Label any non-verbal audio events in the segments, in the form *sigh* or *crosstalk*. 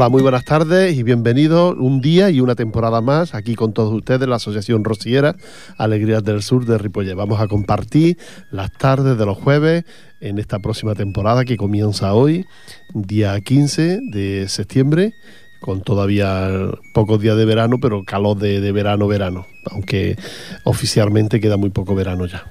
Hola, muy buenas tardes y bienvenidos un día y una temporada más aquí con todos ustedes, la Asociación Rociera Alegrías del Sur de Ripollet. Vamos a compartir las tardes de los jueves en esta próxima temporada que comienza hoy, día 15 de septiembre, con todavía pocos días de verano, pero calor de, de verano, verano, aunque oficialmente queda muy poco verano ya.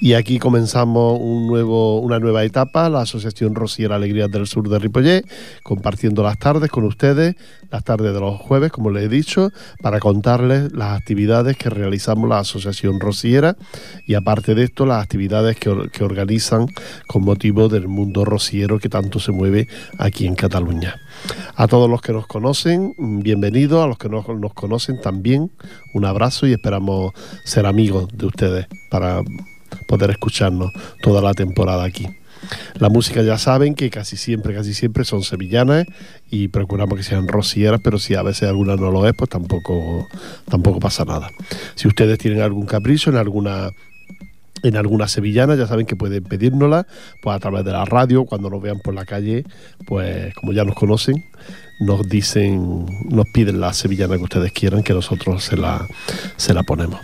Y aquí comenzamos un nuevo, una nueva etapa, la Asociación Rociera Alegrías del Sur de Ripollet, compartiendo las tardes con ustedes, las tardes de los jueves, como les he dicho, para contarles las actividades que realizamos la Asociación Rociera y aparte de esto, las actividades que, que organizan con motivo del mundo rociero que tanto se mueve aquí en Cataluña. A todos los que nos conocen, bienvenidos, a los que no nos conocen también, un abrazo y esperamos ser amigos de ustedes para poder escucharnos toda la temporada aquí. La música ya saben que casi siempre, casi siempre son sevillanas y procuramos que sean rocieras, pero si a veces alguna no lo es, pues tampoco, tampoco pasa nada. Si ustedes tienen algún capricho en alguna en alguna sevillana, ya saben que pueden pedírnosla pues a través de la radio, cuando nos vean por la calle, pues como ya nos conocen, nos dicen, nos piden la sevillana que ustedes quieran, que nosotros se la, se la ponemos.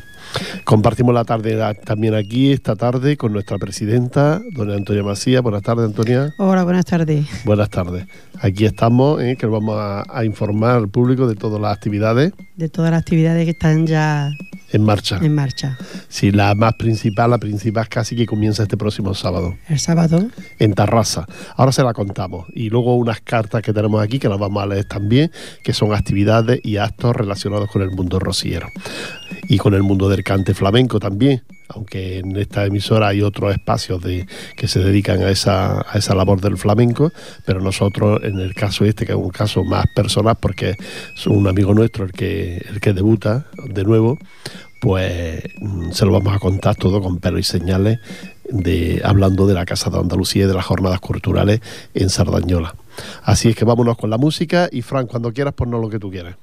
Compartimos la tarde también aquí, esta tarde, con nuestra presidenta, doña Antonia Macías. Buenas tardes, Antonia. Hola, buenas tardes. Buenas tardes. Aquí estamos, ¿eh? que vamos a, a, informar al público de todas las actividades. De todas las actividades que están ya en marcha. En marcha. Sí, la más principal, la principal casi que comienza este próximo sábado. ¿El sábado? En Tarrasa. Ahora se la contamos. Y luego unas cartas que tenemos aquí que las vamos a leer también, que son actividades y actos relacionados con el mundo rociero. Y con el mundo del cante flamenco también aunque en esta emisora hay otros espacios de, que se dedican a esa, a esa labor del flamenco, pero nosotros en el caso este, que es un caso más personal, porque es un amigo nuestro el que, el que debuta de nuevo, pues mm, se lo vamos a contar todo con pelo y señales, de, hablando de la Casa de Andalucía y de las jornadas culturales en Sardañola. Así es que vámonos con la música y Fran, cuando quieras, ponnos lo que tú quieras.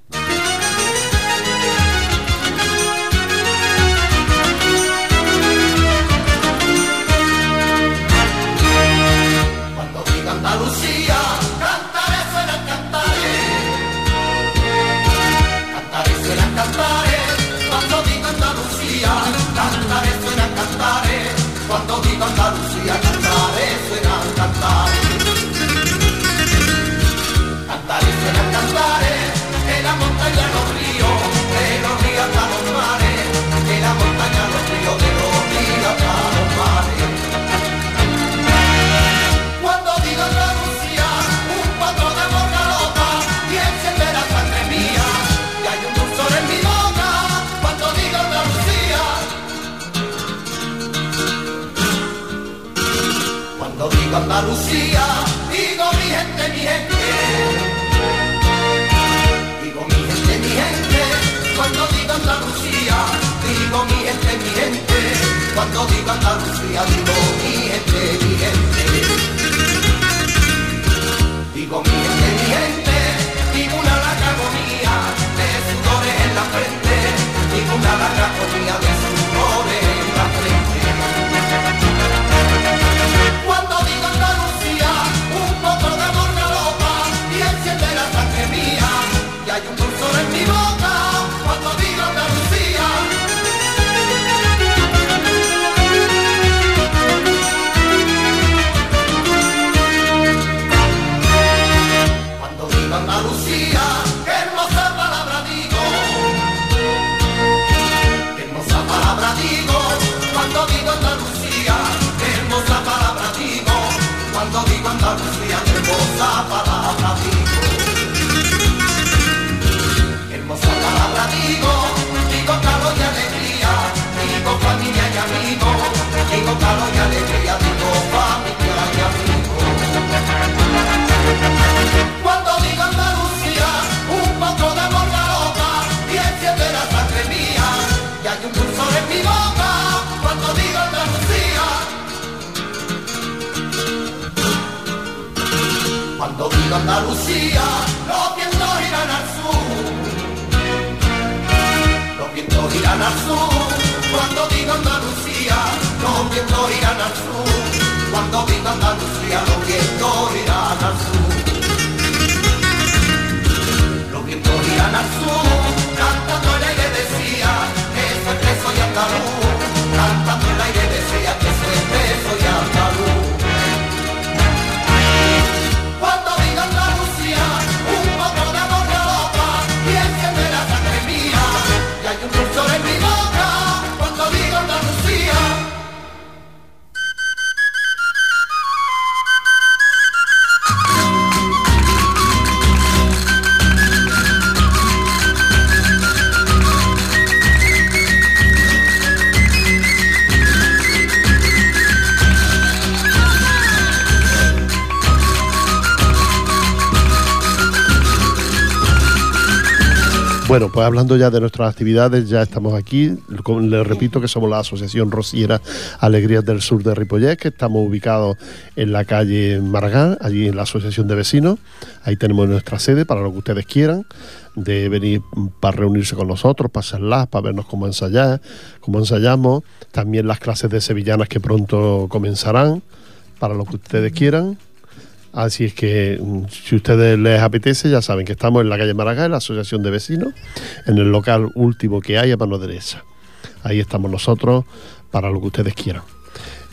al sur, cuando viva Andalucía los vientos irán al sur. Los vientos irán al sur, cantando el aire decía, que soy preso y andaluz, cantando el aire decía. Bueno, pues hablando ya de nuestras actividades, ya estamos aquí. Les repito que somos la Asociación Rociera Alegrías del Sur de Ripollet, que estamos ubicados en la calle Maragán, allí en la Asociación de Vecinos. Ahí tenemos nuestra sede para lo que ustedes quieran, de venir para reunirse con nosotros, para hacerlas, para vernos cómo ensayar, cómo ensayamos. También las clases de sevillanas que pronto comenzarán, para lo que ustedes quieran. Así es que mm, si ustedes les apetece, ya saben que estamos en la calle Maragall, en la Asociación de Vecinos, en el local último que hay a mano derecha. Ahí estamos nosotros para lo que ustedes quieran.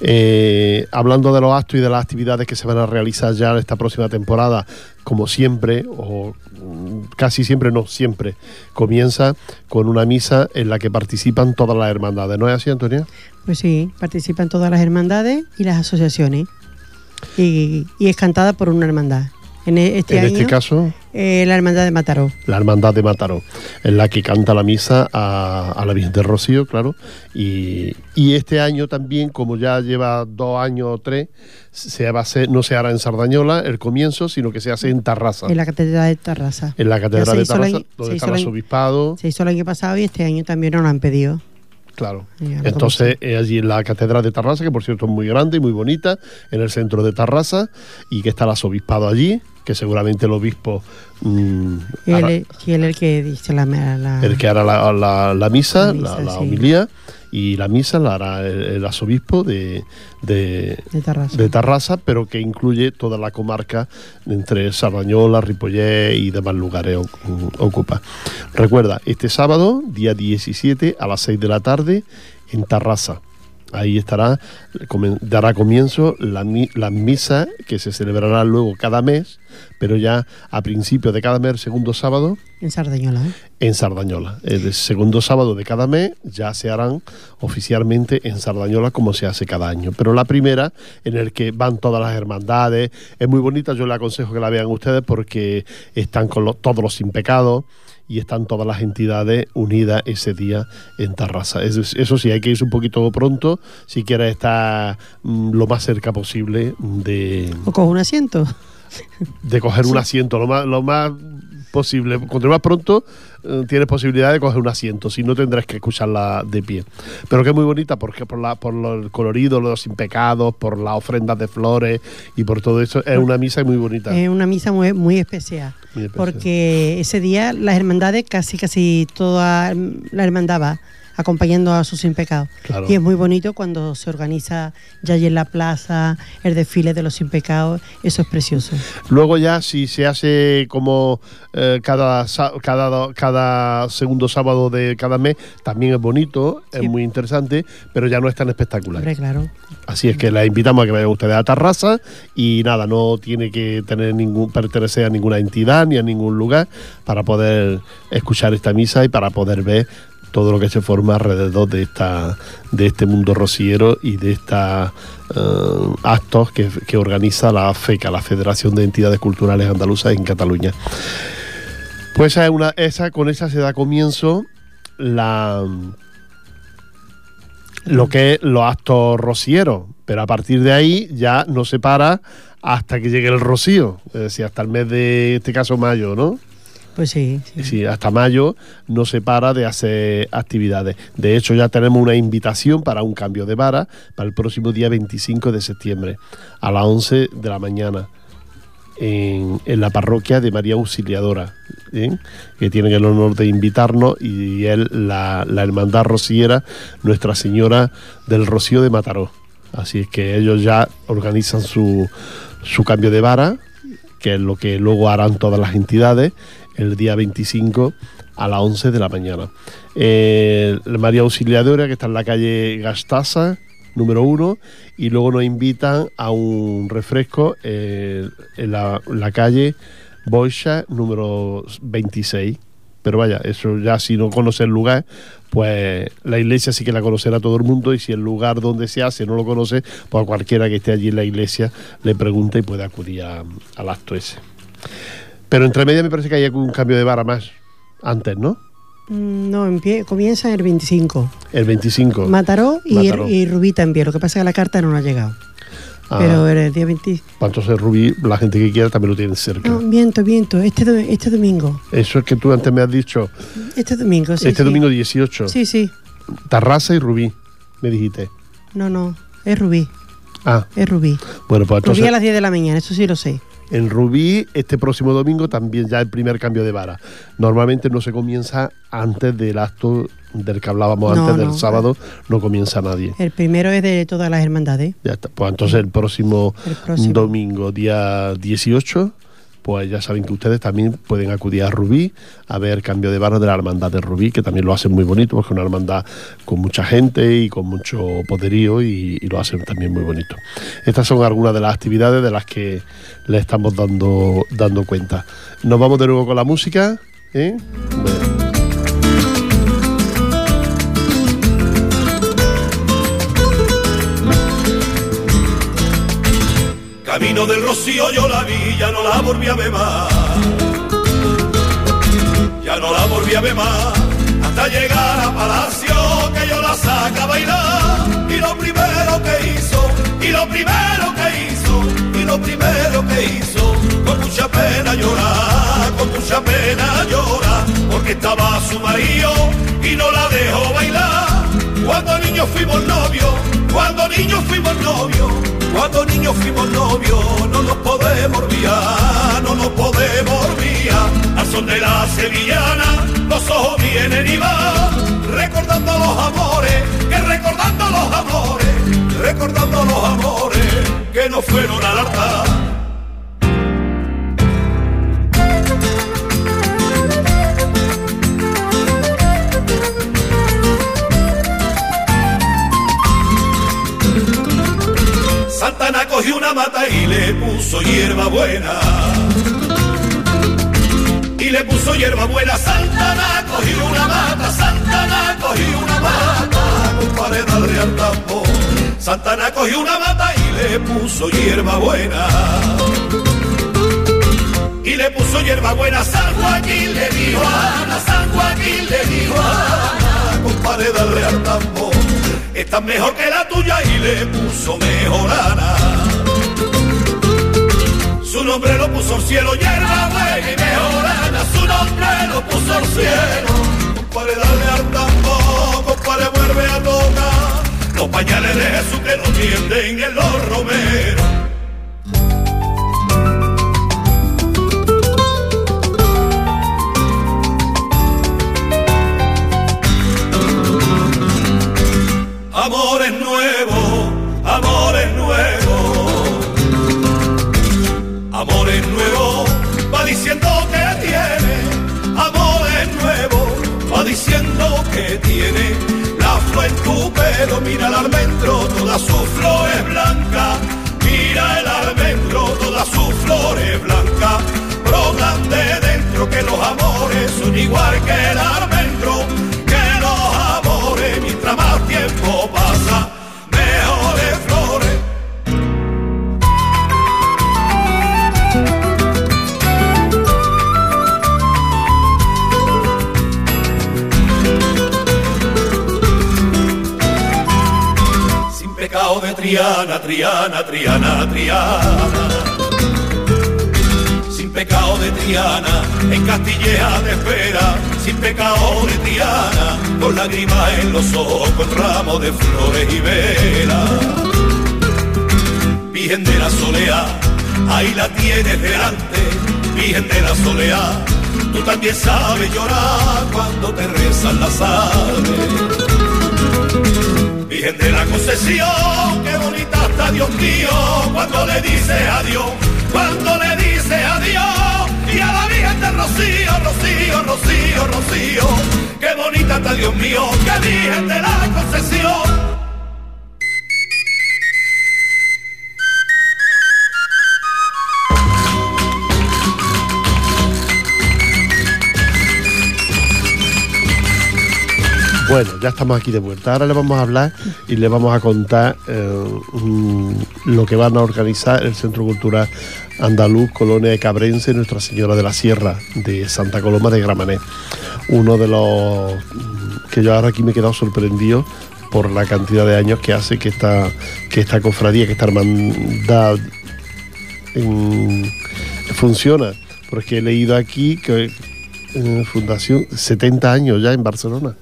Eh, hablando de los actos y de las actividades que se van a realizar ya esta próxima temporada, como siempre, o mm, casi siempre, no siempre, comienza con una misa en la que participan todas las hermandades. ¿No es así, Antonia? Pues sí, participan todas las hermandades y las asociaciones. Y, y es cantada por una hermandad. En e- este en año, este caso, eh, la hermandad de Mataró. la Hermandad de Mataró, en la que canta la misa a, a la Virgen del Rocío, claro. Y, y este año también, como ya lleva dos años o tres, se va a hacer, no se hará en Sardañola el comienzo, sino que se hace en Tarrasa. En la catedral de Tarrasa. En la Catedral de Tarrasa, año- donde hizo el arzobispado. Se hizo el año pasado y este año también nos lo han pedido. Claro. Entonces, eh, allí en la Catedral de Tarrasa, que por cierto es muy grande y muy bonita, en el centro de Tarrasa, y que está el arzobispado allí, que seguramente el obispo. mm, Y él, hará- es- y él es el que dice la, la- el que hará la, la- la misa, La misa, sí. homilía, y la misa la hará el, el arzobispo de, de, de Tarrasa. de Tarrasa, pero que incluye toda la comarca entre Sardañola, Ripollet y demás lugares ocupa. Recuerda, este sábado, día 17, a las 6 de la tarde, en Tarrasa. Ahí estará, dará comienzo la, mi- la misa que se celebrará luego cada mes, pero ya a principios de cada mes, segundo sábado, En Sardañola. ¿eh? en Sardañola. El segundo sábado de cada mes ya se harán oficialmente en Sardañola como se hace cada año. Pero la primera, en el que van todas las hermandades, es muy bonita, yo le aconsejo que la vean ustedes porque están con los- todos los sin pecado y están todas las entidades unidas ese día en Tarrasa. Eso, eso sí, hay que irse un poquito pronto si quieres estar mm, lo más cerca posible de, O coge un asiento. de coger un asiento lo más, lo más posible. Cuanto más pronto eh, tienes posibilidad de coger un asiento, si no tendrás que escucharla de pie. Pero que es muy bonita porque por, la, por lo- el colorido, los sin pecados, por las ofrendas de flores y por todo eso, es una misa muy bonita. Es una misa muy, muy especial. Muy especial. Porque ese día las hermandades, casi casi toda la hermandad va acompañando a sus sin pecados. Claro. Y es muy bonito cuando se organiza ya allí en la plaza el desfile de los sin pecados. Eso es precioso. Luego ya si se hace como eh, cada, cada, cada segundo sábado de cada mes, también es bonito, Sí. es muy interesante, pero ya no es tan espectacular. Hombre, claro. Así es que les invitamos a que vayan ustedes a Tarrasa y nada, no tiene que tener ningún pertenecer a ninguna entidad ni a ningún lugar para poder escuchar esta misa y para poder ver todo lo que se forma alrededor de esta de este mundo rociero y de estos actos que, organiza la FECA, la Federación de Entidades Culturales Andaluzas en Cataluña. Pues esa, con esa se da comienzo la lo que es los actos rocieros, pero a partir de ahí ya no se para hasta que llegue el rocío, es decir, hasta el mes de este caso mayo, ¿no? Pues sí. sí. Hasta mayo no se para de hacer actividades. De hecho, ya tenemos una invitación para un cambio de vara para el próximo día 25 de septiembre, a las 11 de la mañana, en, la parroquia de María Auxiliadora, ¿eh? que tienen el honor de invitarnos, y él, la, la hermandad rociera, Nuestra Señora del Rocío de Mataró. Así es que ellos ya organizan su, su cambio de vara, que es lo que luego harán todas las entidades el día 25 a las 11 de la mañana. Eh, María Auxiliadora, que está en la calle Gastasa, número 1, y luego nos invitan a un refresco eh, en la, calle Boixa, número 26. Pero vaya, eso ya si no conoce el lugar, pues la iglesia sí que la conocerá todo el mundo y si el lugar donde se hace no lo conoce, pues a cualquiera que esté allí en la iglesia le pregunta y puede acudir a- al acto ese. Pero entre medias me parece que hay un cambio de vara más antes, ¿no? Mm, No, empie- comienza el 25. El 25. Mataró y, Mataró. y Rubí también. Lo que pasa es que la carta no ha llegado. Ah. Pero el día 20... Pues entonces Rubí, la gente que quiera también lo tiene cerca. No, viento, viento. Este, este domingo. Eso es que tú antes me has dicho, Este domingo, sí. este sí. domingo 18, Sí, sí. Tarrasa y Rubí, me dijiste. No, no. Es Rubí. Ah, Es Rubí. bueno, pues entonces Rubí a las 10 de la mañana, eso sí lo sé. En Rubí este próximo domingo también ya el primer cambio de vara. Normalmente no se comienza antes del acto del que hablábamos No, antes del no. sábado, no comienza nadie. El primero es de todas las hermandades. Ya está. Pues entonces el próximo, El próximo. domingo, día 18, pues ya saben que ustedes también pueden acudir a Rubí a ver cambio de barra de la hermandad de Rubí, que también lo hacen muy bonito, porque es una hermandad con mucha gente y con mucho poderío y, lo hacen también muy bonito. Estas son algunas de las actividades de las que le estamos dando, dando cuenta. Nos vamos de nuevo con la música. ¿eh? Camino del Rocío yo la vi, ya no la volví a ver más. Ya no la volví a ver más. Hasta llegar a Palacio que yo la saca a bailar. Y lo primero que hizo, y lo primero que hizo, y lo primero que hizo, con mucha pena llorar, con mucha pena llorar, porque estaba su marido y no la dejó bailar. Cuando niños fuimos novios, cuando niños fuimos novios, cuando niños fuimos novios, no nos podemos olvidar, no nos podemos olvidar. Al son de la sevillana, los ojos vienen y van, recordando los amores, que recordando los amores, recordando los amores, que no fueron al altar. Santana cogió una mata y le puso hierba buena. Y le puso hierba buena. Santana cogió una mata, Santana cogió una mata. Compadre, dale al tambor. Santana cogió una mata y le puso hierba buena. Y le puso hierba buena. San Joaquín le dijo a Ana, San Joaquín le dijo a Ana. Compadre, dale al. Esta es mejor que la tuya y le puso mejorana. Su nombre lo puso el cielo, hierba buena y mejorana. Su nombre lo puso el cielo. Compadre, dale al tambor, compadre, vuelve a tocar. Los pañales de Jesús que no tienden en los romeros. También sabes llorar cuando te rezan las aves. Virgen de la concesión, qué bonita está Dios mío, cuando le dice adiós, cuando le dice adiós, y a la Virgen de Rocío, Rocío, Rocío, Rocío, qué bonita está Dios mío, qué Virgen de la concesión. Bueno, ya estamos aquí de vuelta. Ahora le vamos a hablar y le vamos a contar eh, mm, lo que van a organizar el Centro Cultural Andaluz Colonia de Cabrense Nuestra Señora de la Sierra de Santa Coloma de Gramanet. Uno de los mm, que yo ahora aquí me he quedado sorprendido por la cantidad de años que hace que esta, que esta cofradía, que esta hermandad en- funciona. Porque he leído aquí que eh, fundación 70 años ya en Barcelona.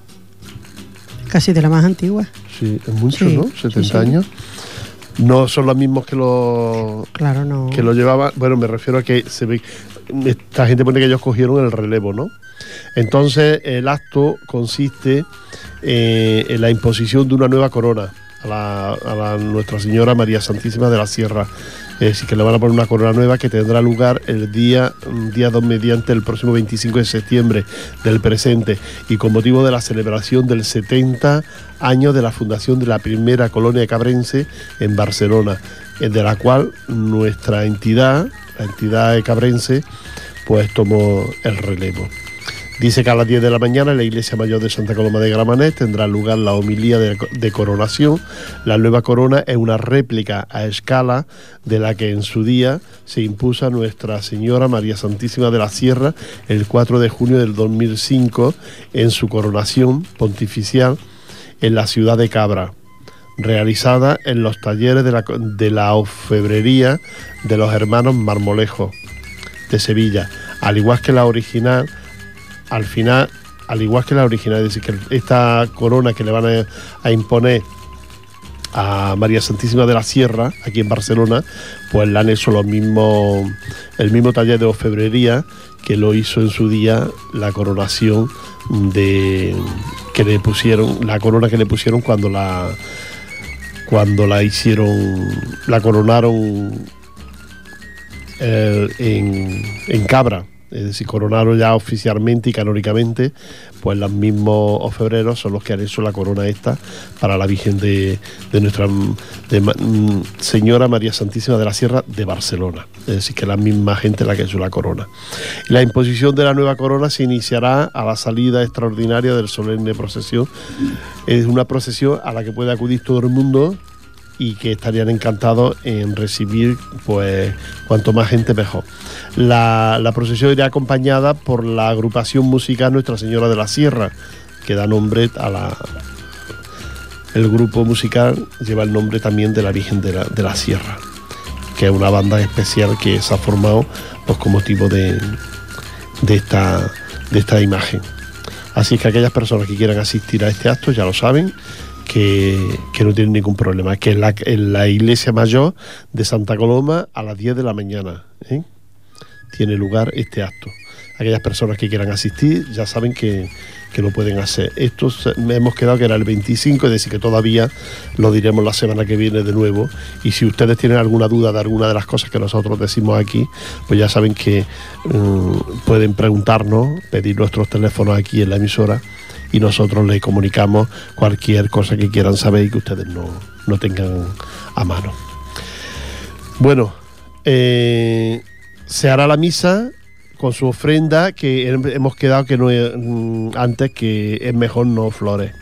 Casi de la más antigua. Sí, es mucho, Sí, ¿no? sí, 70 sí. años. No son los mismos que lo, Claro, no. que lo llevaba. Bueno, me refiero a que se ve. Esta gente pone que ellos cogieron el relevo, ¿no? Entonces, el acto consiste eh, en la imposición de una nueva corona a, la, a la Nuestra Señora María Santísima de la Sierra. Es decir, que le van a poner una corona nueva que tendrá lugar el día, día 2 mediante el próximo 25 de septiembre del presente y con motivo de la celebración del 70 años de la fundación de la primera colonia cabrense en Barcelona, eh, de la cual nuestra entidad, la entidad cabrense, pues tomó el relevo. Dice que a las 10 de la mañana en la iglesia mayor de Santa Coloma de Gramenet tendrá lugar la homilía de, coronación. La nueva corona es una réplica a escala de la que en su día se impuso a Nuestra Señora María Santísima de la Sierra el 4 de junio del 2005 en su coronación pontificial en la ciudad de Cabra realizada en los talleres de la, de la orfebrería de los hermanos Marmolejo de Sevilla, al igual que la original, al final, al igual que la original, es decir, que esta corona que le van a, imponer a María Santísima de la Sierra, aquí en Barcelona, pues la han hecho el mismo taller de orfebrería que lo hizo en su día la coronación de que le pusieron, la corona que le pusieron cuando la cuando la hicieron, la coronaron eh, en, en Cabra, es decir, coronaron ya oficialmente y canónicamente, pues los mismos ofebreros son los que han hecho la corona esta para la Virgen de, de nuestra mm, Señora María Santísima de la Sierra de Barcelona, es decir, que la misma gente la que hecho la corona. La imposición de la nueva corona se iniciará a la salida extraordinaria del solemne procesión. Es una procesión a la que puede acudir todo el mundo y que estarían encantados en recibir pues cuanto más gente mejor. La, la procesión irá acompañada por la agrupación musical Nuestra Señora de la Sierra, que da nombre a la... El grupo musical lleva el nombre también de la Virgen de la, de la Sierra, que es una banda especial que se ha formado pues, con motivo de, de, esta, de esta imagen. Así que aquellas personas que quieran asistir a este acto ya lo saben, que, no tienen ningún problema, que en la, en la iglesia mayor de Santa Coloma a las 10 de la mañana ¿eh? tiene lugar este acto. Aquellas personas que quieran asistir ya saben que, que lo pueden hacer. Esto hemos quedado que era el 25, es decir, que todavía lo diremos la semana que viene de nuevo. Y si ustedes tienen alguna duda de alguna de las cosas que nosotros decimos aquí, pues ya saben que mm, pueden preguntarnos, pedir nuestros teléfonos aquí en la emisora y nosotros les comunicamos cualquier cosa que quieran saber y que ustedes no, no tengan a mano. Bueno, eh, se hará la misa con su ofrenda que hem- hemos quedado que no mm, antes que es mejor no flores.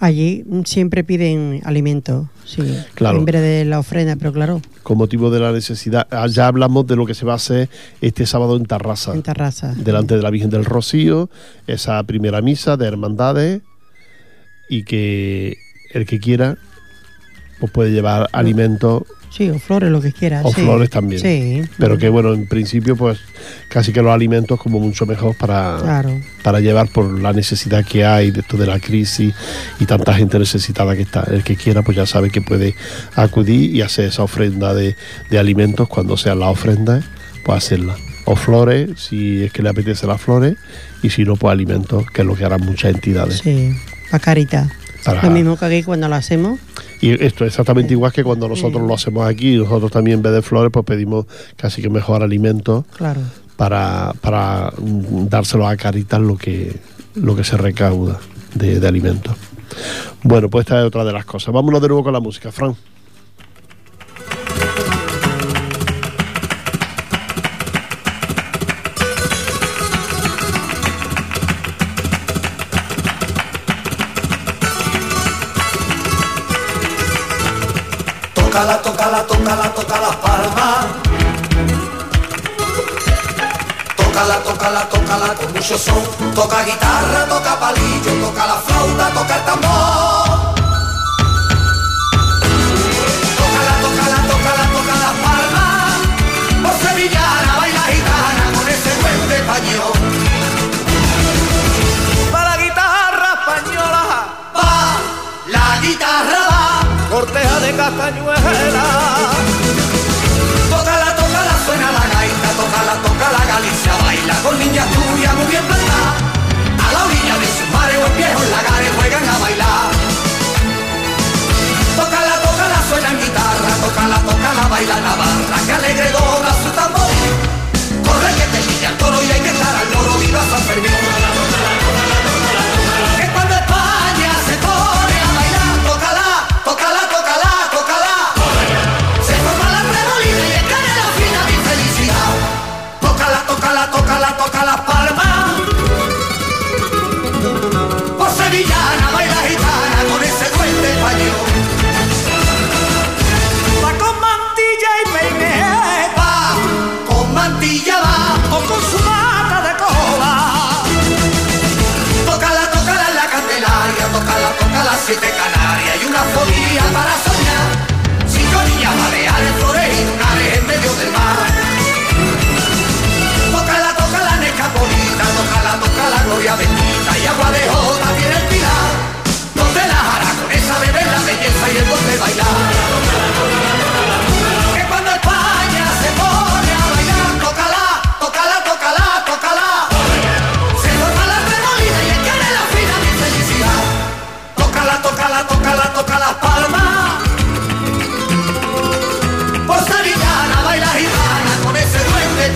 Allí siempre piden alimento, sí. Claro. En vez de la ofrenda, pero claro, con motivo de la necesidad. Ah, Ya hablamos de lo que se va a hacer este sábado en Tarrasa, en terraza. delante de la Virgen del Rocío, esa primera misa de hermandades y que el que quiera pues puede llevar alimentos Sí, o flores, lo que quieras. o sí. flores también. Sí. Pero que bueno, en principio pues casi que los alimentos como mucho mejor para, Claro. para llevar por la necesidad que hay de esto de la crisis y tanta gente necesitada que está. El que quiera pues ya sabe que puede acudir y hacer esa ofrenda de, de alimentos cuando sean las ofrendas, pues hacerla. O flores, si es que le apetece las flores, y si no, pues alimentos, que es lo que harán muchas entidades. Sí, para carita. Para- Lo mismo que aquí cuando lo hacemos. Y esto es exactamente igual que cuando nosotros lo hacemos aquí, nosotros también en vez de flores, pues pedimos casi que mejor alimentos Claro. para, para mm, dárselo a Caritas lo que, lo que se recauda de, de alimentos. Bueno, pues esta es otra de las cosas. Vámonos de nuevo con la música, Fran. Tócala, tócala, tócala con mucho son. Toca guitarra, toca palillo, toca la flauta, toca el tambor. Tócala, tócala, tócala, toca las palmas. Por sevillana, baila gitana con ese buen español. Pa' la guitarra española, pa' la guitarra va. Corteja de castañuela.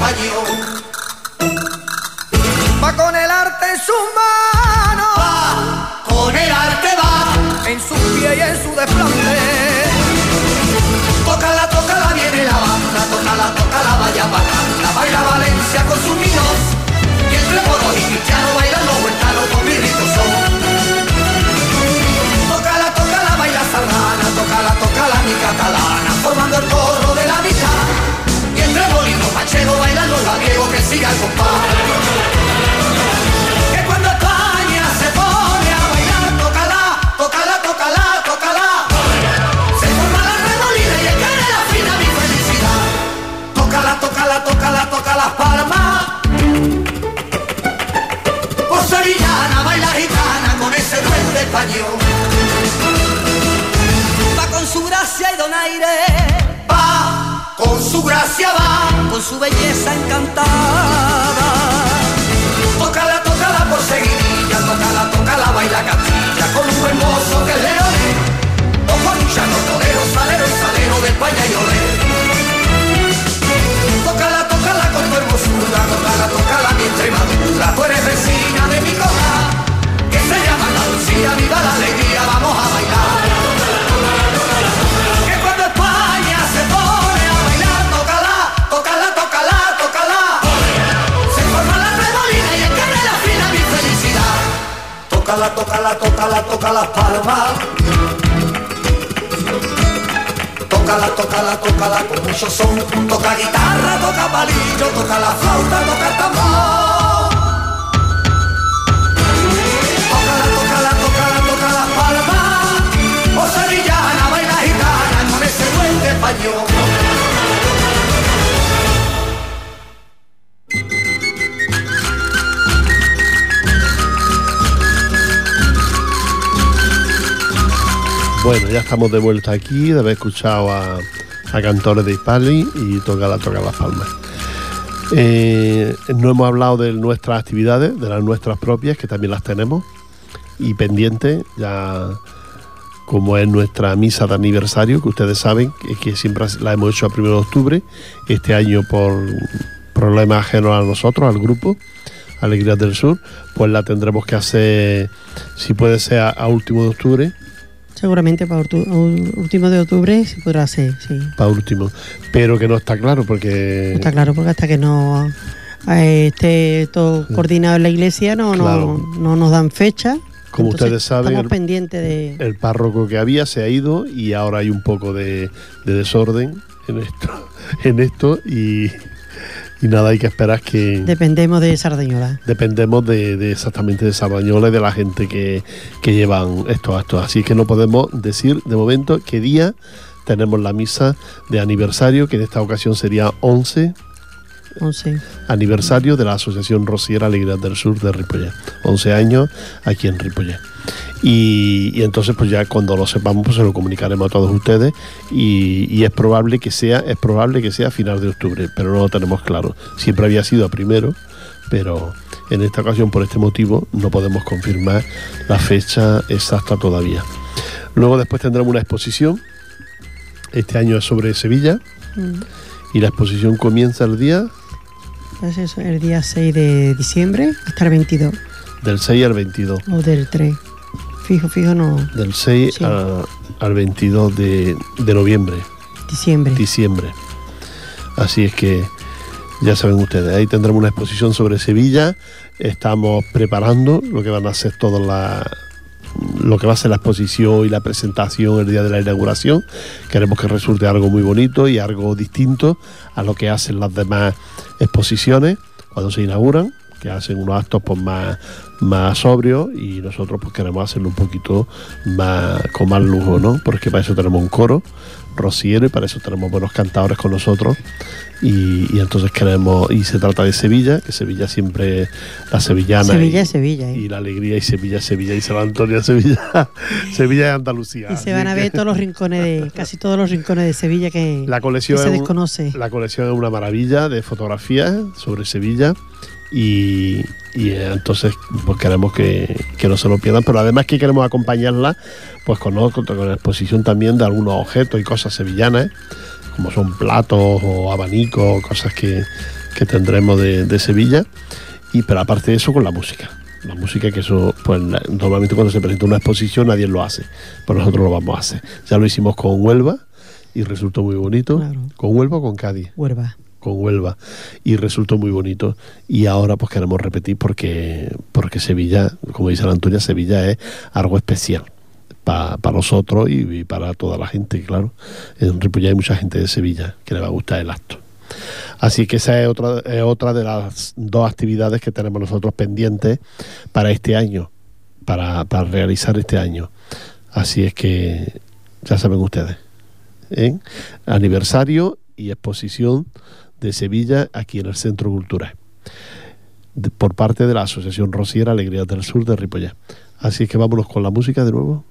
Duende español. Español. Va con su gracia y donaire, con su gracia va. con su belleza encantada. Tócala, tócala por seguidilla, tócala, tócala, baila castilla con un buen mozo que es leonés. O con un llano torero, salero y salero de España y olé. Tócala, tócala con tu hermosura, tócala, tócala mi Extremadura. Tú eres vecina de mi coja, que se llama Andalucía, viva la alegría, vamos a bailar. Tócala, tócala, tócala, toca las palmas. Tócala, tócala, tócala con mucho son. Toca guitarra, toca palillo, toca la flauta, toca el tambor. Tócala, tócala, tócala, toca las palmas. O sevillana, baila gitana con ese duende español. Bueno, ya estamos de vuelta aquí, de haber escuchado a, cantores de Hispali y toca la toca las palmas. Eh, no hemos hablado de nuestras actividades, de las nuestras propias, que también las tenemos, y pendientes, ya como es nuestra misa de aniversario, que ustedes saben que, que siempre la hemos hecho a 1 de octubre, este año por problemas ajenos a nosotros, al grupo, Alegrías del Sur, pues la tendremos que hacer, si puede ser a último de octubre, Seguramente para último de octubre se podrá hacer, sí. para último, pero que no está claro porque Está claro, porque hasta que no eh, esté todo coordinado en la iglesia no, no- Claro. no, nos dan fecha. Como Entonces, ustedes saben, Estamos el- pendientes de... el párroco que había se ha ido y ahora hay un poco de, de desorden en esto, *laughs* en esto y, y nada, hay que esperar que Dependemos de Sardañola. dependemos de, de exactamente de Sardañola y de la gente que, que llevan estos actos. Así que no podemos decir de momento qué día tenemos la misa de aniversario, que en esta ocasión sería 11 11. aniversario de la Asociación Rociera Alegría del Sur de Ripollet. 11 años aquí en Ripollet. Y, y entonces pues ya cuando lo sepamos pues se lo comunicaremos a todos ustedes y, y es probable que sea es probable que sea a final de octubre pero no lo tenemos claro siempre había sido a primero pero en esta ocasión por este motivo no podemos confirmar la fecha exacta todavía luego después tendremos una exposición este año es sobre Sevilla Mm. y la exposición comienza el día Eso, el día 6 de diciembre hasta el 22 del 6 al 22 o del 3. Fijo, fijo, no. del 6 Sí. a- al 22 de, de noviembre, Diciembre. diciembre. Así es que ya saben ustedes, ahí tendremos una exposición sobre Sevilla. Estamos preparando lo que van a ser todas las lo que va a ser la exposición y la presentación el día de la inauguración. Queremos que resulte algo muy bonito y algo distinto a lo que hacen las demás exposiciones cuando se inauguran, que hacen unos actos pues más, más sobrios y nosotros pues queremos hacerlo un poquito más con más lujo, ¿no? Porque para eso tenemos un coro rociero y para eso tenemos buenos cantadores con nosotros y, y entonces queremos y se trata de Sevilla, que Sevilla siempre la sevillana Sevilla y, es Sevilla. ¿eh? y la alegría y Sevilla, Sevilla y San Antonio, Sevilla, *laughs* Sevilla y Andalucía. Y se van a que ver todos los rincones de, casi todos los rincones de Sevilla que, la colección que se un- desconoce. la colección es una maravilla de fotografías sobre Sevilla y, y, eh, entonces pues queremos que, que no se lo pierdan, pero además que queremos acompañarla pues con, con, con la exposición también de algunos objetos y cosas sevillanas, como son platos o abanicos, cosas que, que tendremos de, de Sevilla, y pero aparte de eso con la música. La música que eso, pues normalmente cuando se presenta una exposición nadie lo hace, pero nosotros lo vamos a hacer. Ya lo hicimos con Huelva y resultó muy bonito. Claro. ¿Con Huelva o con Cádiz? Huerva. Con Huelva y resultó muy bonito. Y ahora pues queremos repetir porque porque Sevilla como dice la Antonia Sevilla es algo especial para nosotros y, para toda la gente claro. En Ripollet hay mucha gente de Sevilla que le va a gustar el acto. Así que esa es otra es otra de las dos actividades que tenemos nosotros pendientes para este año para, para realizar este año. Así es que ya saben ustedes ¿eh? aniversario y exposición de Sevilla aquí en el Centro Cultural por parte de la Asociación Rociera Alegrías del Sur de Ripollet. Así es que vámonos con la música de nuevo.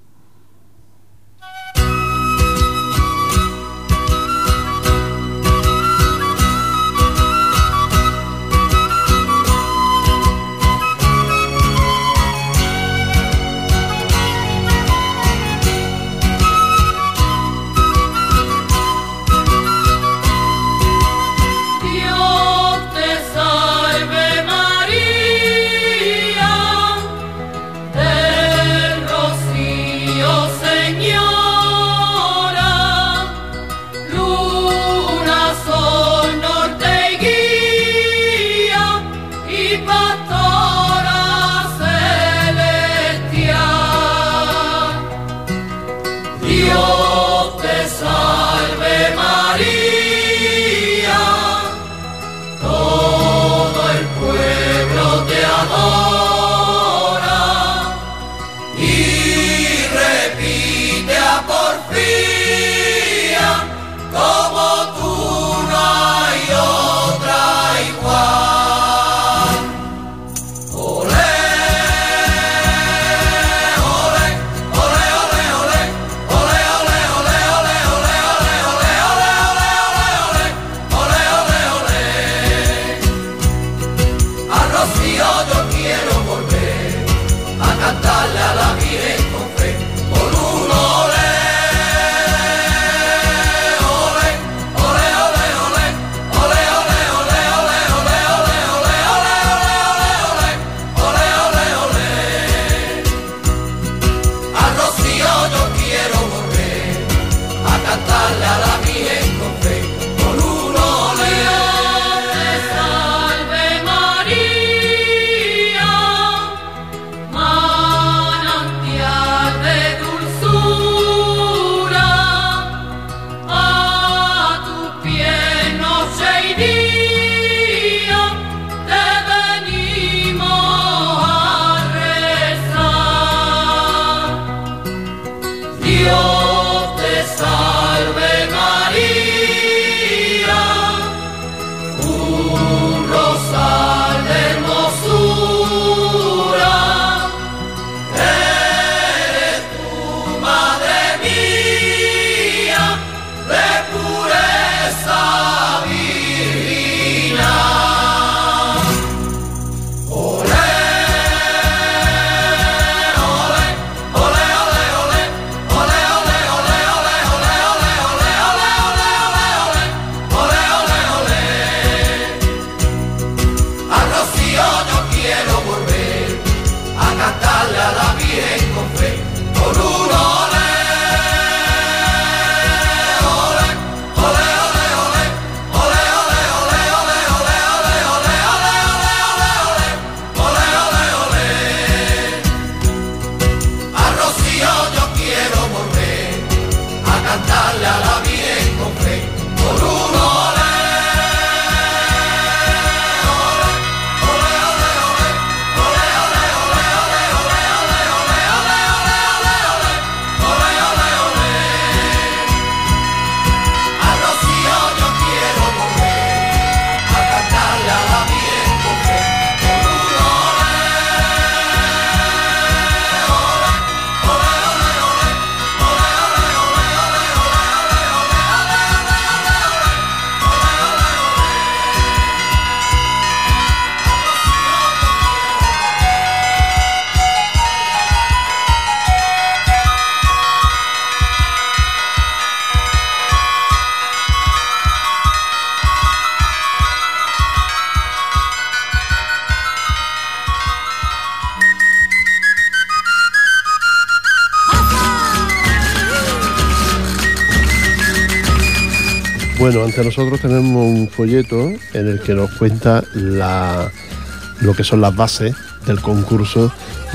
Bueno, ante nosotros tenemos un folleto en el que nos cuenta lo que son las bases del concurso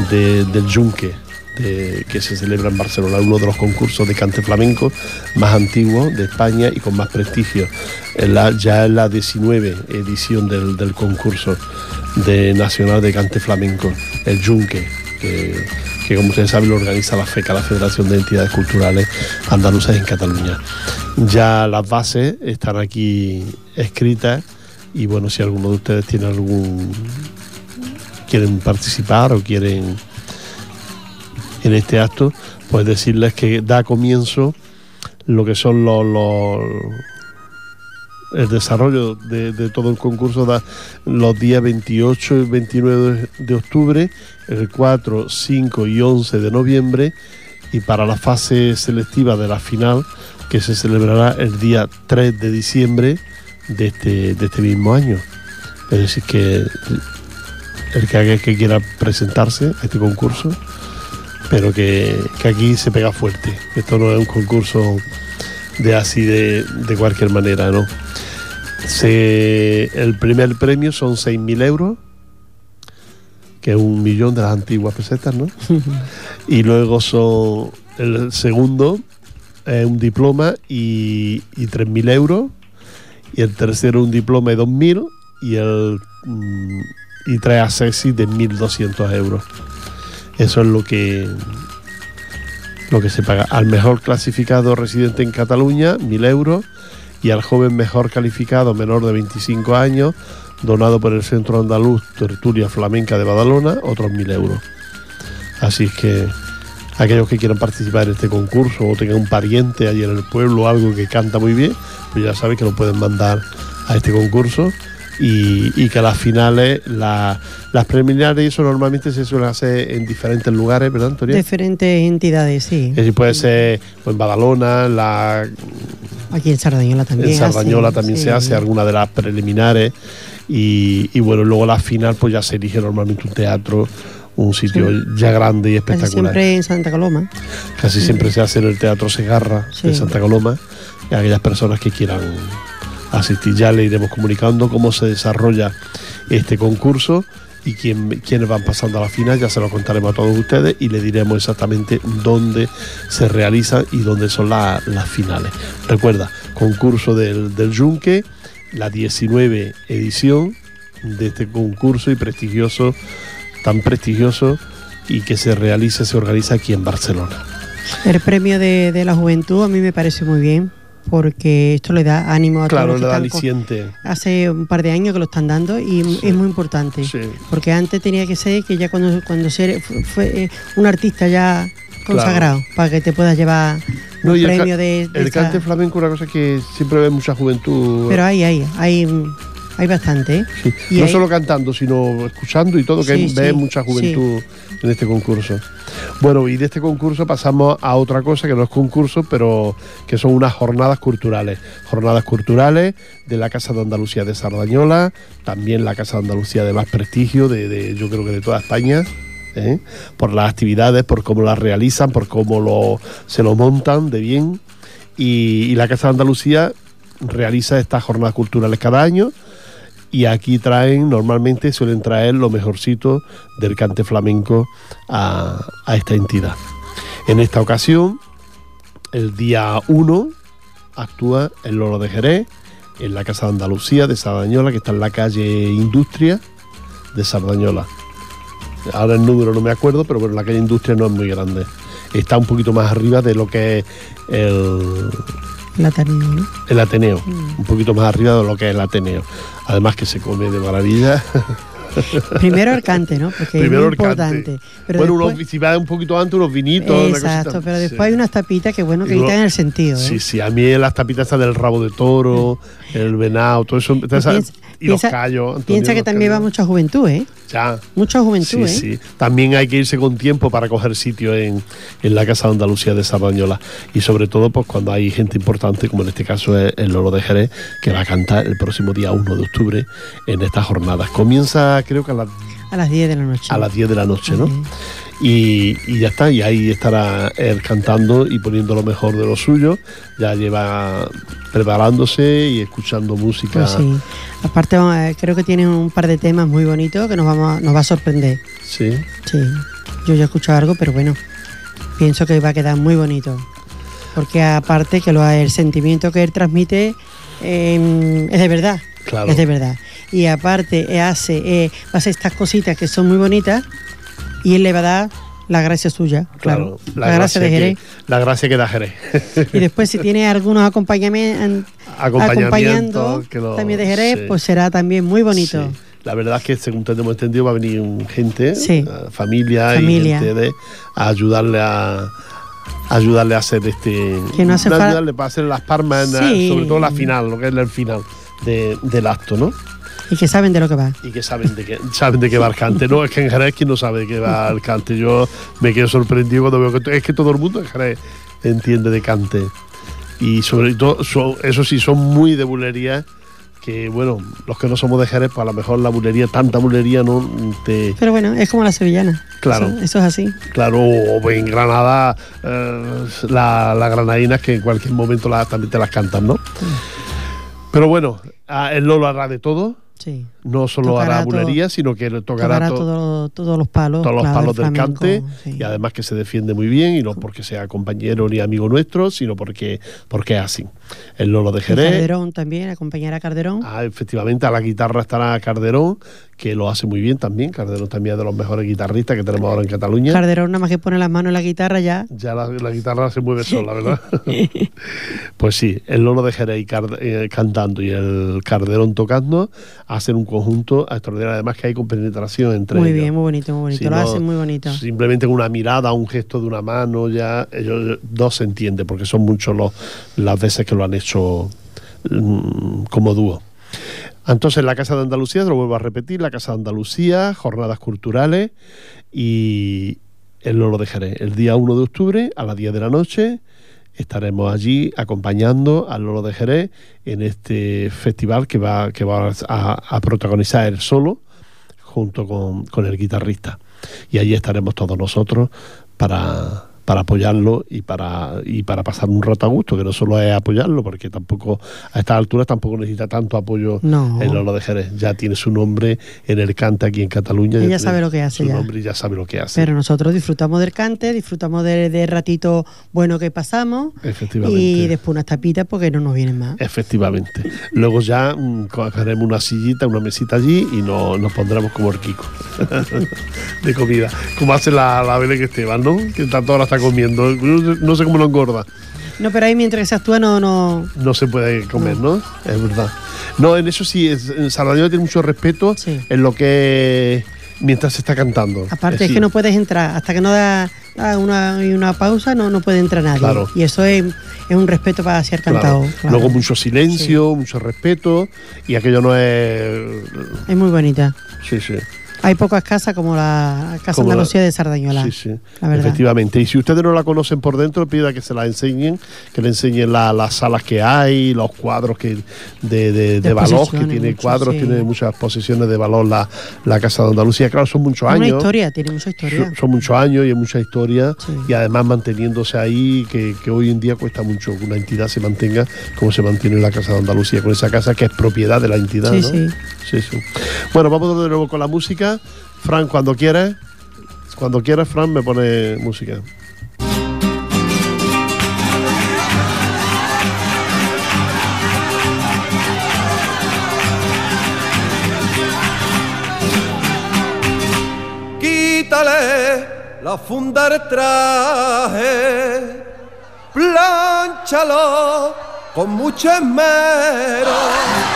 de- del Yunque, que se celebra en Barcelona, uno de los concursos de cante flamenco más antiguos de España y con más prestigio. Ya es la 19 edición del, concurso nacional de cante flamenco, el Yunque, que, que como ustedes saben lo organiza la FECA, la Federación de Entidades Culturales Andaluzas en Cataluña. Ya las bases están aquí escritas y bueno, si alguno de ustedes tiene algún quieren participar o quieren en este acto, pues decirles que da comienzo lo que son los, los- el desarrollo de, todo el concurso da los días 28 y 29 de, de octubre, el 4, 5 y 11 de noviembre y para la fase selectiva de la final que se celebrará el día 3 de diciembre de este, de este mismo año. Es decir, que el que, haga- que quiera presentarse a este concurso, pero que, que aquí se pega fuerte. Esto no es un concurso de así de, de cualquier manera, ¿no? Se, el primer premio son 6.000 euros, que es un millón de las antiguas pesetas, ¿no? *laughs* y luego son el segundo es un diploma y, y 3.000 euros, y el tercero un diploma de 2.000 y el mm, y tres accessis de 1.200 euros. Eso es lo que lo que se paga al mejor clasificado residente en Cataluña, 1.000 euros, y al joven mejor calificado menor de 25 años, donado por el Centro Andaluz Tertulia Flamenca de Badalona, otros 1.000 euros. Así es que aquellos que quieran participar en este concurso o tengan un pariente allí en el pueblo algo que canta muy bien, pues ya saben que lo pueden mandar a este concurso y, y que las finales, la- las preliminares, eso normalmente se suele hacer en diferentes lugares, ¿verdad, Antonia? Diferentes entidades, sí. Es decir, puede ser pues, en Badalona, la, Aquí en Sardañola también. en Sardañola también sí. se hace, alguna de las preliminares. Y, y bueno, luego la final, pues ya se elige normalmente un teatro, un sitio ya grande y Casi espectacular. siempre en Santa Coloma. Casi siempre se hace en el Teatro Segarra de Sí. Santa Coloma. Y aquellas personas que quieran asistir, ya le iremos comunicando cómo se desarrolla este concurso y quién, quiénes van pasando a la final. Ya se lo contaremos a todos ustedes y le diremos exactamente dónde se realiza y dónde son la- las finales. Recuerda, concurso del, del Yunque, la 19 edición de este concurso y prestigioso, tan prestigioso y que se realiza, se organiza aquí en Barcelona. El premio de, de la juventud a mí me parece muy bien porque esto le da ánimo a Claro, todos le los da que están co- aliciente. Hace un par de años que lo están dando y Sí. es muy importante. Sí. Porque antes tenía que ser que ya cuando, cuando se fue, eh, un artista ya consagrado para que te puedas llevar No, un y el premio de, de El cante flamenco, una cosa que siempre ve mucha juventud. Pero hay, hay, hay, hay bastante. ¿eh? Sí, No hay- solo cantando, sino escuchando y todo, que Sí, ve sí, mucha juventud en este concurso. Bueno, y de este concurso pasamos a otra cosa que no es concurso, pero que son unas jornadas culturales. Jornadas culturales de la Casa de Andalucía de Sardañola, también la Casa de Andalucía de más prestigio, de, de- yo creo que de toda España. ¿eh? por las actividades, por cómo las realizan, por cómo lo, se lo montan de bien. Y, y la Casa de Andalucía realiza estas jornadas culturales cada año y aquí traen, normalmente suelen traer lo mejorcito del cante flamenco a, a esta entidad. En esta ocasión, el día 1 actúa el Loro de Jerez en la Casa de Andalucía de Sardañola, que está en la calle Industria de Sardañola. Ahora el número no me acuerdo, pero bueno, la calle Industria no es muy grande. Está un poquito más arriba de lo que es el, La Ateneo, ¿no? el Ateneo, un poquito más arriba de lo que es el Ateneo. Además que se come de maravilla. *laughs* *laughs* Primero el cante, ¿no? Porque Primero es importante. Pero bueno, después, unos, si va un poquito antes, unos vinitos. Exacto, pero después Sí. hay unas tapitas que bueno que luego- quitan el sentido. ¿eh? Sí, sí, a mí las tapitas estas del rabo de toro, *laughs* el venado, todo eso. piensa- y los callos. Antonio, Piensa que también va mucha juventud, ¿eh? Ya. Mucha juventud, Sí, ¿eh? sí. También hay que irse con tiempo para coger sitio en, en la Casa de Andalucía de Sardañola. Y sobre todo, pues cuando hay gente importante, como en este caso es el Loro de Jerez, que va a cantar el próximo día 1 de octubre en estas jornadas. Comienza creo que a las, A las 10 de la noche. a las 10 de la noche, ¿no? Y, y ya está, y ahí estará él cantando y poniendo lo mejor de lo suyo. Ya lleva preparándose y escuchando música. Pues sí. Aparte, creo que tiene un par de temas muy bonitos que nos, vamos a- nos va a sorprender. Sí. Sí. Yo ya he escuchado algo, pero bueno, pienso que va a quedar muy bonito. Porque aparte que lo, el sentimiento que él transmite eh, es de verdad. Claro. Es de verdad. Y aparte eh, hace, eh, hacer estas cositas que son muy bonitas y él le va a dar la gracia suya. Claro. La, gracia de Jerez. Que, la gracia que da Jerez. *laughs* Y después si tiene algunos acompañamientos Acompañamiento, acompañando que lo- también de Jerez, sí. pues será también muy bonito. Sí. La verdad es que según tenemos entendido va a venir gente, Sí. eh, familia, Familia. y gente de, a ayudarle a, ayudarle a hacer este Que no hace ayudarle para hacer las palmas, Sí. sobre todo la final, lo que es el final de- del acto, ¿no? Y que saben de lo que va. Y que saben de qué saben de qué va el cante, no es que en Jerez quien no sabe de qué va el cante. Yo me quedo sorprendido cuando veo que es que todo el mundo en Jerez entiende de cante. Y sobre todo, son- eso sí, son muy de bulería. Que bueno, los que no somos de Jerez, pues a lo mejor la bulería, tanta bulería no te. Pero bueno, es como la sevillana. Claro. Eso, eso es así. Claro, o en Granada, eh, la- las granadinas que en cualquier momento las, también te las cantan, ¿no? Pero bueno, él no lo hará de todo, Sí. no solo Tocará hará todo- bulería, sino que le tocará, Tocará to- todo- todos los palos. todos los claro, palos del flamenco, cante sí. y además que se defiende muy bien y no porque sea compañero ni amigo nuestro, sino porque, porque es así. El Lolo de Y Jerez. Calderón también, acompañará a Calderón. Ah, efectivamente, a la guitarra estará Carderón, que lo hace muy bien también. Carderón también es de los mejores guitarristas que tenemos ahora en Cataluña. Calderón nada más que pone las manos en la guitarra ya. Ya la, la guitarra se mueve sola, ¿verdad? *laughs* pues sí, el Lolo de Jerez eh, cantando y el Carderón tocando hacen un conjunto extraordinario. Además que hay compenetración entre Muy ellos. bien, muy bonito, muy bonito. Si lo no, hacen muy bonito. Simplemente con una mirada, un gesto de una mano, ya ellos dos se entienden, porque son muchos los, las veces que lo han hecho mm, como dúo. Entonces, la Casa de Andalucía, te lo vuelvo a repetir, la Casa de Andalucía, jornadas culturales y el Lolo de Jerez. El día 1 de octubre, a las 10 de la noche, estaremos allí acompañando al Lolo de Jerez en este festival que va, que va a, a protagonizar él solo, junto con, con el guitarrista. Y allí estaremos todos nosotros para, para apoyarlo y para, y para pasar un rato a gusto, que no solo es apoyarlo, porque tampoco a estas alturas tampoco necesita tanto apoyo No. el Lolo de Jerez. Ya tiene su nombre en el cante aquí en Cataluña. Ella ya sabe lo que hace Su ya. nombre y ya sabe lo que hace. Pero nosotros disfrutamos del cante, disfrutamos del ratito bueno que pasamos. Efectivamente. Y después unas tapitas porque no nos vienen más. Efectivamente. Luego ya mm, cogeremos una sillita, una mesita allí y no- nos pondremos como el Kiko *laughs* de comida. Como hace la, la Belén Esteban, ¿no? Que tanto ahora está comiendo. No sé- No cómo lo engorda. No, pero ahí mientras se actúa no, no. No se puede comer, ¿no? Es verdad. No, en eso sí, en Sardañola tiene mucho respeto Sí. en lo que mientras se está cantando. Aparte es que no puedes entrar, hasta que no da, da una, una pausa no, no puede entrar nadie. Claro. Y eso es, es un respeto para ser cantado. claro. Luego mucho silencio, mucho respeto y aquello no es... Es muy bonita. Sí, sí. Hay pocas casas como la Casa Como la- Andalucía de Sardañola. Sí, sí, La verdad. efectivamente. Y si ustedes no la conocen por dentro, pida que se la enseñen, que le enseñen la- las salas que hay, los cuadros que de, de, de valor, que tiene mucho, cuadros, sí. tiene muchas exposiciones de valor la, la Casa de Andalucía. Claro, son muchos Es una años. historia, tiene mucha historia. Son, son muchos años y hay mucha historia Sí. y además manteniéndose ahí, que, que hoy en día cuesta mucho que una entidad se mantenga como se mantiene la Casa de Andalucía, con esa casa que es propiedad de la entidad. Sí, ¿no? sí. Sí, sí. Bueno, vamos de nuevo con la música. Fran, cuando quieras, cuando quieras, Fran, me pone música. Quítale la funda del traje, plánchalo con mucho esmero.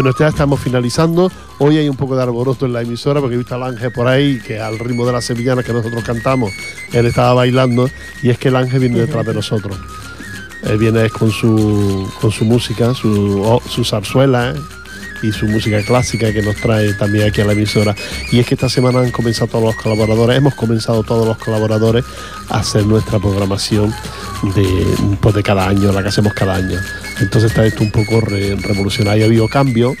Bueno, ya estamos finalizando. Hoy hay un poco de alboroto en la emisora porque he visto al Ángel por ahí que al ritmo de las sevillanas que nosotros cantamos, él estaba bailando y es que el Ángel viene detrás de nosotros. Él viene con su, con su música, su, oh, zarzuela ¿eh? Y su música clásica que nos trae también aquí a la emisora. Y es que esta semana han comenzado todos los colaboradores, hemos comenzado todos los colaboradores a hacer nuestra programación de, pues de cada año, la que hacemos cada año. Entonces está esto un poco re- revolucionario, ha habido cambio.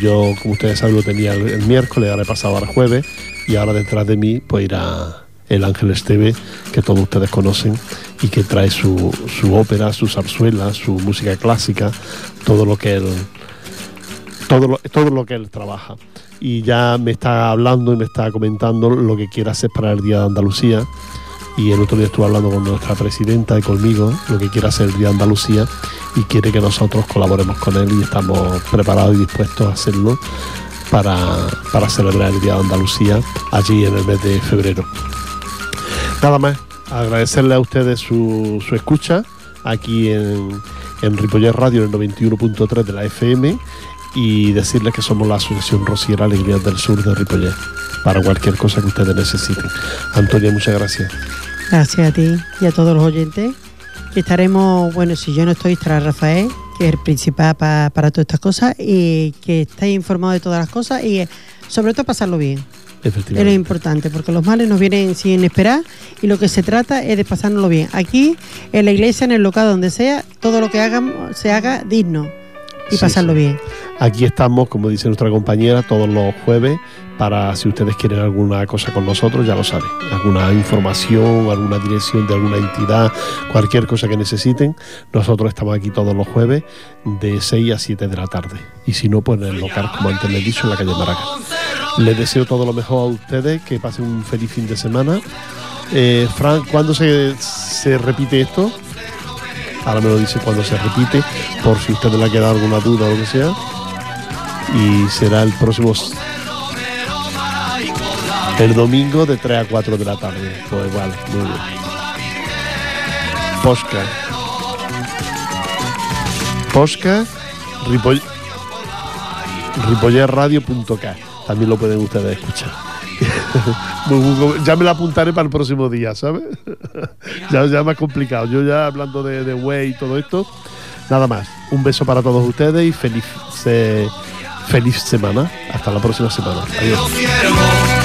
Yo, como ustedes saben, lo tenía el, el miércoles, ahora he pasado al jueves y ahora detrás de mí pues irá el Ángel Esteve, que todos ustedes conocen y que trae su, su ópera, su zarzuela, su música clásica, todo lo que él, todo lo, todo lo que él trabaja. Y ya me está hablando y me está comentando lo que quiere hacer para el Día de Andalucía. Y el otro día estuve hablando con nuestra presidenta y conmigo, lo que quiere hacer el Día de Andalucía, y quiere que nosotros colaboremos con él y estamos preparados y dispuestos a hacerlo para, para celebrar el Día de Andalucía allí en el mes de febrero. Nada más, agradecerle a ustedes su, su escucha aquí en, en Ripollet Radio, en el 91.3 de la FM, y decirles que somos la Asociación Rociera Alegrías del Sur de Ripollet, para cualquier cosa que ustedes necesiten. Antonio, muchas gracias. Gracias a ti y a todos los oyentes. Y estaremos, bueno, si yo no estoy, estará Rafael, que es el principal pa- para todas estas cosas, y que estéis informados de todas las cosas y eh, sobre todo pasarlo bien. Es Efectivamente. importante, porque los males nos vienen sin esperar y lo que se trata es de pasárnoslo bien. Aquí, en la iglesia, en el local, donde sea, todo lo que hagan se haga digno y Sí, pasarlo sí. bien. Aquí estamos, como dice nuestra compañera, todos los jueves para si ustedes quieren alguna cosa con nosotros, ya lo saben. Alguna información, alguna dirección de alguna entidad, cualquier cosa que necesiten. Nosotros estamos aquí todos los jueves de 6 a 7 de la tarde. Y si no, pues en el local, como antes les he dicho, en la calle Maraca. Les deseo todo lo mejor a ustedes, que pasen un feliz fin de semana. Eh, Frank, ¿cuándo se, se repite esto? Ahora me lo dice cuando se repite, por si usted le ha quedado alguna duda o lo que sea. Y será el próximo. El domingo de 3 a 4 de la tarde. Pues vale, muy bien. Posca. Posca, Ripoll, ripollerradio.k. También lo pueden ustedes escuchar. *laughs* Ya me la apuntaré para el próximo día, ¿sabes? *laughs* ya, ya más complicado. Yo ya hablando de, de Way y todo esto, nada más. Un beso para todos ustedes y feliz, se- feliz semana. Hasta la próxima semana. Adiós.